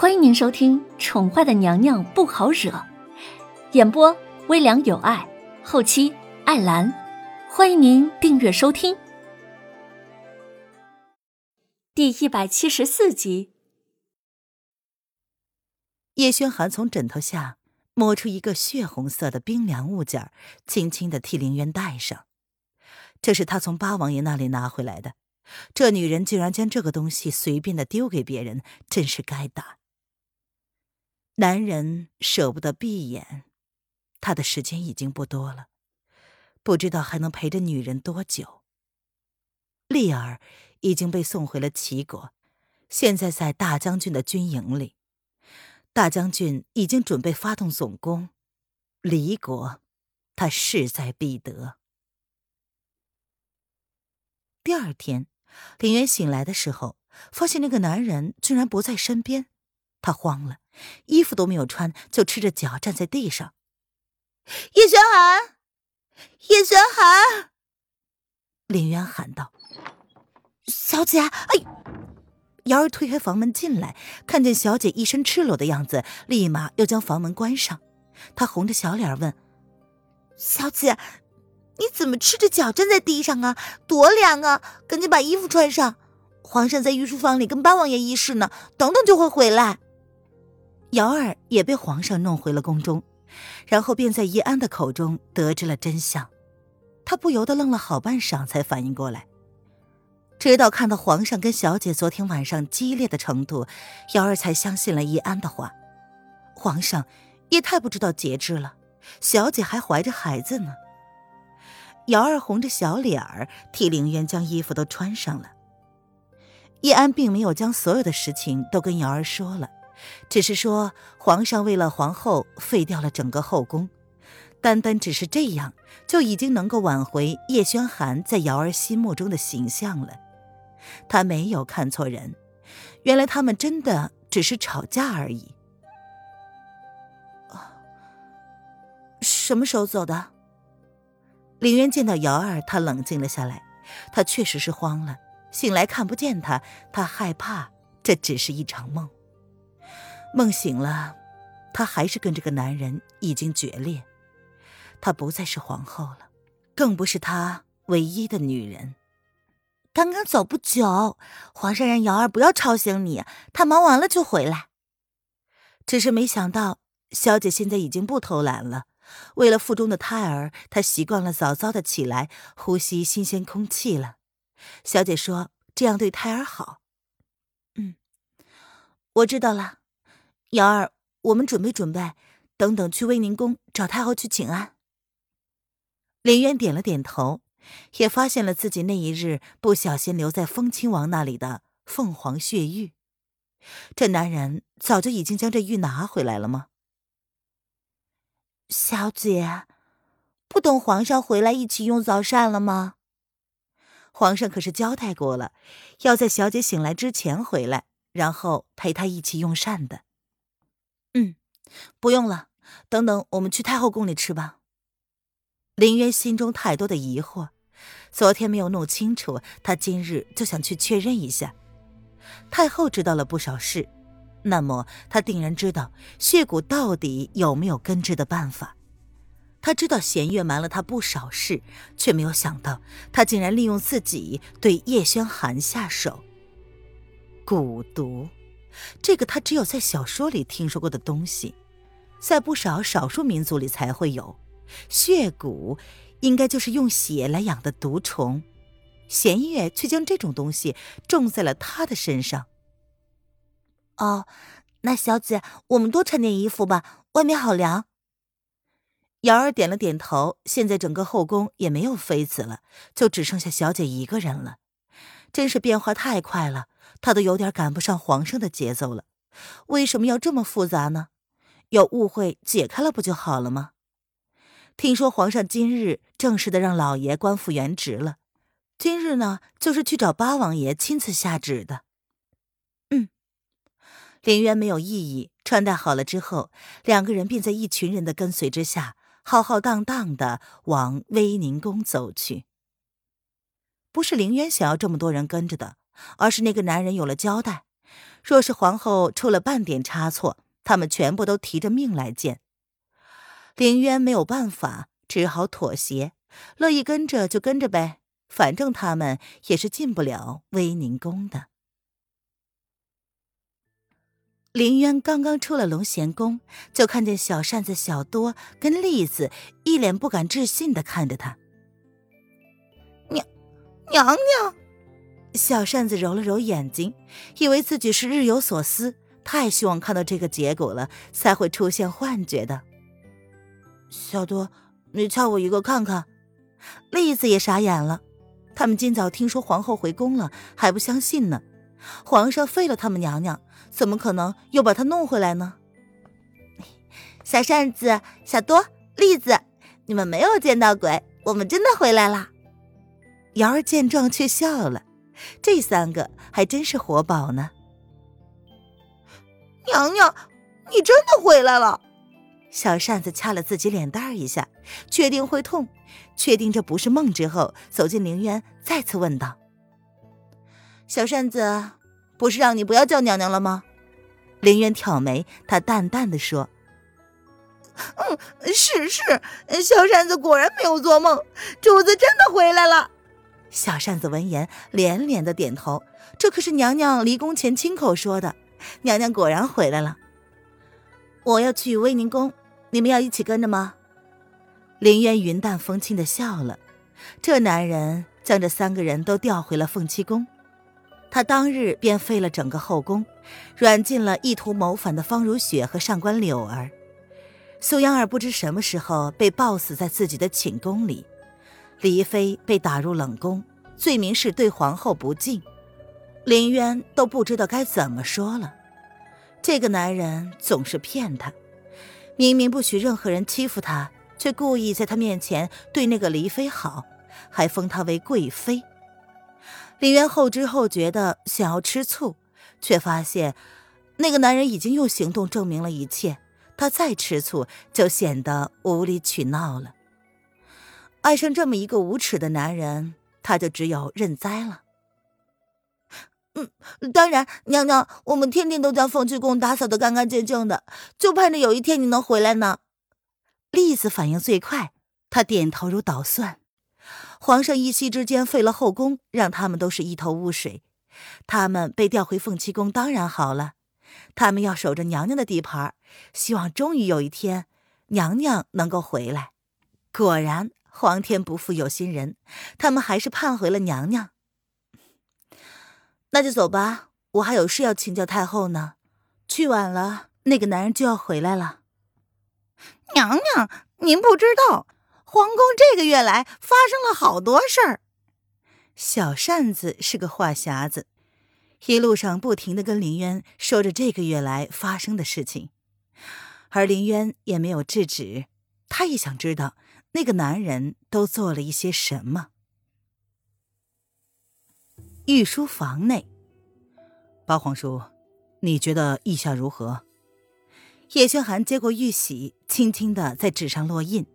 欢迎您收听《宠坏的娘娘不好惹》，演播微凉有爱，后期艾兰。欢迎您订阅收听。第一百七十四集，叶轩寒从枕头下摸出一个血红色的冰凉物件，轻轻的替凌渊戴上。这是他从八王爷那里拿回来的。这女人竟然将这个东西随便的丢给别人，真是该打。男人舍不得闭眼，他的时间已经不多了，不知道还能陪着女人多久。丽儿已经被送回了齐国，现在在大将军的军营里。大将军已经准备发动总攻，离国，他势在必得。第二天。林渊醒来的时候，发现那个男人居然不在身边，他慌了，衣服都没有穿，就赤着脚站在地上。叶轩寒，叶轩寒！林渊喊道：“小姐！”哎，瑶儿推开房门进来，看见小姐一身赤裸的样子，立马又将房门关上。她红着小脸问：“小姐。”你怎么赤着脚站在地上啊？多凉啊！赶紧把衣服穿上。皇上在御书房里跟八王爷议事呢，等等就会回来。瑶儿也被皇上弄回了宫中，然后便在易安的口中得知了真相。他不由得愣了好半晌，才反应过来。直到看到皇上跟小姐昨天晚上激烈的程度，瑶儿才相信了易安的话。皇上也太不知道节制了，小姐还怀着孩子呢。瑶儿红着小脸儿替凌渊将衣服都穿上了。叶安并没有将所有的事情都跟瑶儿说了，只是说皇上为了皇后废掉了整个后宫，单单只是这样就已经能够挽回叶轩寒在瑶儿心目中的形象了。他没有看错人，原来他们真的只是吵架而已。啊什么时候走的？林渊见到瑶儿，他冷静了下来。他确实是慌了，醒来看不见他，他害怕这只是一场梦。梦醒了，他还是跟这个男人已经决裂。她不再是皇后了，更不是他唯一的女人。刚刚走不久，皇上让瑶儿不要吵醒你，他忙完了就回来。只是没想到，小姐现在已经不偷懒了。为了腹中的胎儿，她习惯了早早的起来呼吸新鲜空气了。小姐说这样对胎儿好。嗯，我知道了。瑶儿，我们准备准备，等等去威宁宫找太后去请安。林渊点了点头，也发现了自己那一日不小心留在风亲王那里的凤凰血玉。这男人早就已经将这玉拿回来了吗？小姐，不等皇上回来一起用早膳了吗？皇上可是交代过了，要在小姐醒来之前回来，然后陪她一起用膳的。嗯，不用了，等等我们去太后宫里吃吧。林渊心中太多的疑惑，昨天没有弄清楚，他今日就想去确认一下。太后知道了不少事。那么，他定然知道血骨到底有没有根治的办法。他知道弦月瞒了他不少事，却没有想到他竟然利用自己对叶轩寒下手。蛊毒，这个他只有在小说里听说过的东西，在不少少数民族里才会有。血蛊应该就是用血来养的毒虫，弦月却将这种东西种在了他的身上。哦，那小姐，我们多穿点衣服吧，外面好凉。瑶儿点了点头。现在整个后宫也没有妃子了，就只剩下小姐一个人了，真是变化太快了，他都有点赶不上皇上的节奏了。为什么要这么复杂呢？有误会解开了不就好了吗？听说皇上今日正式的让老爷官复原职了，今日呢，就是去找八王爷亲自下旨的。嗯林渊没有异议，穿戴好了之后，两个人便在一群人的跟随之下，浩浩荡荡的往威宁宫走去。不是林渊想要这么多人跟着的，而是那个男人有了交代，若是皇后出了半点差错，他们全部都提着命来见。凌渊没有办法，只好妥协，乐意跟着就跟着呗，反正他们也是进不了威宁宫的。林渊刚刚出了龙贤宫，就看见小扇子小多跟栗子一脸不敢置信的看着他。娘，娘，小扇子揉了揉眼睛，以为自己是日有所思，太希望看到这个结果了，才会出现幻觉的。小多，你敲我一个看看。栗子也傻眼了，他们今早听说皇后回宫了，还不相信呢。皇上废了他们娘娘。怎么可能又把她弄回来呢？小扇子、小多、栗子，你们没有见到鬼，我们真的回来了。瑶儿见状却笑了，这三个还真是活宝呢。娘娘，你真的回来了！小扇子掐了自己脸蛋一下，确定会痛，确定这不是梦之后，走进陵园，再次问道：“小扇子。”不是让你不要叫娘娘了吗？林渊挑眉，他淡淡的说：“嗯，是是，小扇子果然没有做梦，主子真的回来了。”小扇子闻言连连的点头，这可是娘娘离宫前亲口说的，娘娘果然回来了。我要去威宁宫，你们要一起跟着吗？林渊云淡风轻的笑了，这男人将这三个人都调回了凤栖宫。他当日便废了整个后宫，软禁了意图谋反的方如雪和上官柳儿。苏央儿不知什么时候被暴死在自己的寝宫里，黎妃被打入冷宫，罪名是对皇后不敬。林渊都不知道该怎么说了。这个男人总是骗他，明明不许任何人欺负他，却故意在他面前对那个黎妃好，还封她为贵妃。林渊后知后觉的想要吃醋，却发现那个男人已经用行动证明了一切。他再吃醋就显得无理取闹了。爱上这么一个无耻的男人，他就只有认栽了。嗯，当然，娘娘，我们天天都将凤栖宫打扫的干干净净的，就盼着有一天你能回来呢。栗子反应最快，她点头如捣蒜。皇上一夕之间废了后宫，让他们都是一头雾水。他们被调回凤栖宫，当然好了。他们要守着娘娘的地盘，希望终于有一天娘娘能够回来。果然，皇天不负有心人，他们还是盼回了娘娘。那就走吧，我还有事要请教太后呢。去晚了，那个男人就要回来了。娘娘，您不知道。皇宫这个月来发生了好多事儿。小扇子是个话匣子，一路上不停的跟林渊说着这个月来发生的事情，而林渊也没有制止，他也想知道那个男人都做了一些什么。御书房内，八皇叔，你觉得意下如何？叶轩寒接过玉玺，轻轻的在纸上落印。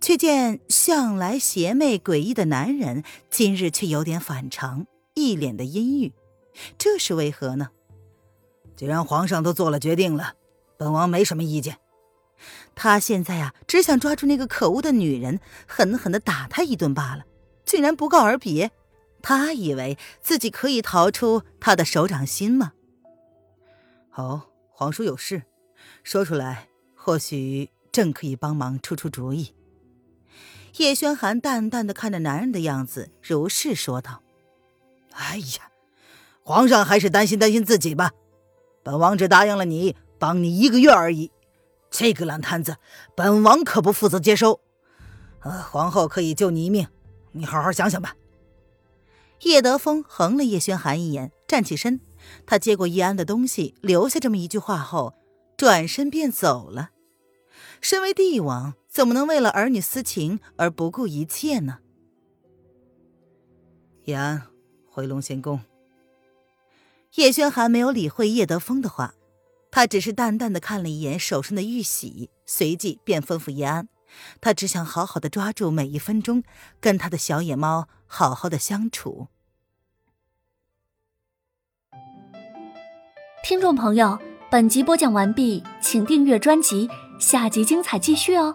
却见向来邪魅诡异的男人，今日却有点反常，一脸的阴郁，这是为何呢？既然皇上都做了决定了，本王没什么意见。他现在啊，只想抓住那个可恶的女人，狠狠的打她一顿罢了，竟然不告而别。他以为自己可以逃出他的手掌心吗？哦，皇叔有事，说出来，或许朕可以帮忙出出主意。叶轩寒淡淡的看着男人的样子，如是说道：“哎呀，皇上还是担心担心自己吧。本王只答应了你，帮你一个月而已。这个烂摊子，本王可不负责接收。呃，皇后可以救你一命，你好好想想吧。”叶德风横了叶轩寒一眼，站起身。他接过叶安的东西，留下这么一句话后，转身便走了。身为帝王。怎么能为了儿女私情而不顾一切呢？叶安，回龙仙宫。叶轩寒没有理会叶德风的话，他只是淡淡的看了一眼手上的玉玺，随即便吩咐一安，他只想好好的抓住每一分钟，跟他的小野猫好好的相处。听众朋友，本集播讲完毕，请订阅专辑，下集精彩继续哦。